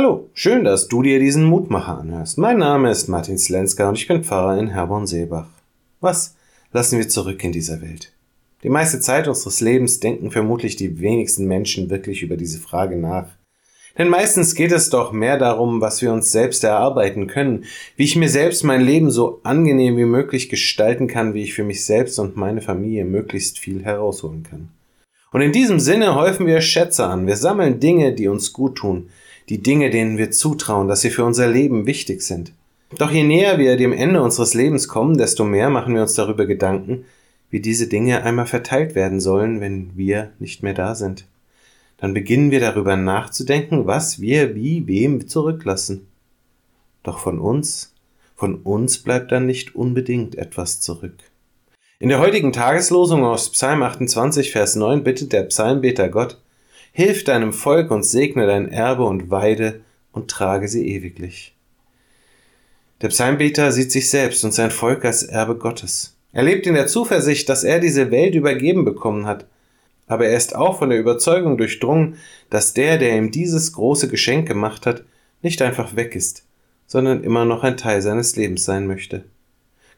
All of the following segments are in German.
Hallo, schön, dass du dir diesen Mutmacher anhörst. Mein Name ist Martin Slenska und ich bin Pfarrer in Herborn-Seebach. Was lassen wir zurück in dieser Welt? Die meiste Zeit unseres Lebens denken vermutlich die wenigsten Menschen wirklich über diese Frage nach. Denn meistens geht es doch mehr darum, was wir uns selbst erarbeiten können, wie ich mir selbst mein Leben so angenehm wie möglich gestalten kann, wie ich für mich selbst und meine Familie möglichst viel herausholen kann. Und in diesem Sinne häufen wir Schätze an, wir sammeln Dinge, die uns gut tun, die Dinge, denen wir zutrauen, dass sie für unser Leben wichtig sind. Doch je näher wir dem Ende unseres Lebens kommen, desto mehr machen wir uns darüber Gedanken, wie diese Dinge einmal verteilt werden sollen, wenn wir nicht mehr da sind. Dann beginnen wir darüber nachzudenken, was wir wie wem zurücklassen. Doch von uns, von uns bleibt dann nicht unbedingt etwas zurück. In der heutigen Tageslosung aus Psalm 28, Vers 9 bittet der Psalmbeter Gott, Hilf deinem Volk und segne dein Erbe und weide und trage sie ewiglich. Der Psalmbeter sieht sich selbst und sein Volk als Erbe Gottes. Er lebt in der Zuversicht, dass er diese Welt übergeben bekommen hat, aber er ist auch von der Überzeugung durchdrungen, dass der, der ihm dieses große Geschenk gemacht hat, nicht einfach weg ist, sondern immer noch ein Teil seines Lebens sein möchte.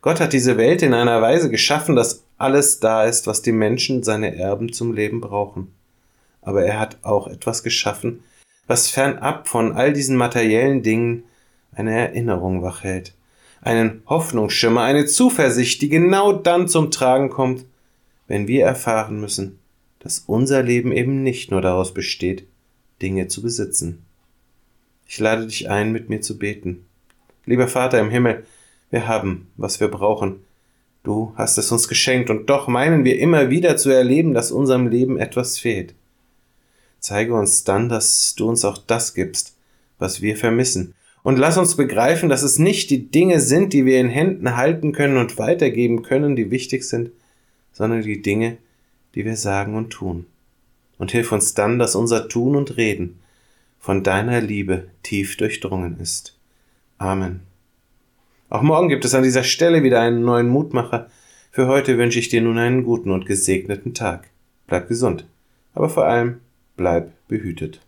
Gott hat diese Welt in einer Weise geschaffen, dass alles da ist, was die Menschen, seine Erben zum Leben brauchen aber er hat auch etwas geschaffen, was fernab von all diesen materiellen Dingen eine Erinnerung wachhält, einen Hoffnungsschimmer, eine Zuversicht, die genau dann zum Tragen kommt, wenn wir erfahren müssen, dass unser Leben eben nicht nur daraus besteht, Dinge zu besitzen. Ich lade dich ein, mit mir zu beten. Lieber Vater im Himmel, wir haben, was wir brauchen. Du hast es uns geschenkt, und doch meinen wir immer wieder zu erleben, dass unserem Leben etwas fehlt. Zeige uns dann, dass du uns auch das gibst, was wir vermissen. Und lass uns begreifen, dass es nicht die Dinge sind, die wir in Händen halten können und weitergeben können, die wichtig sind, sondern die Dinge, die wir sagen und tun. Und hilf uns dann, dass unser Tun und Reden von deiner Liebe tief durchdrungen ist. Amen. Auch morgen gibt es an dieser Stelle wieder einen neuen Mutmacher. Für heute wünsche ich dir nun einen guten und gesegneten Tag. Bleib gesund, aber vor allem bleib behütet.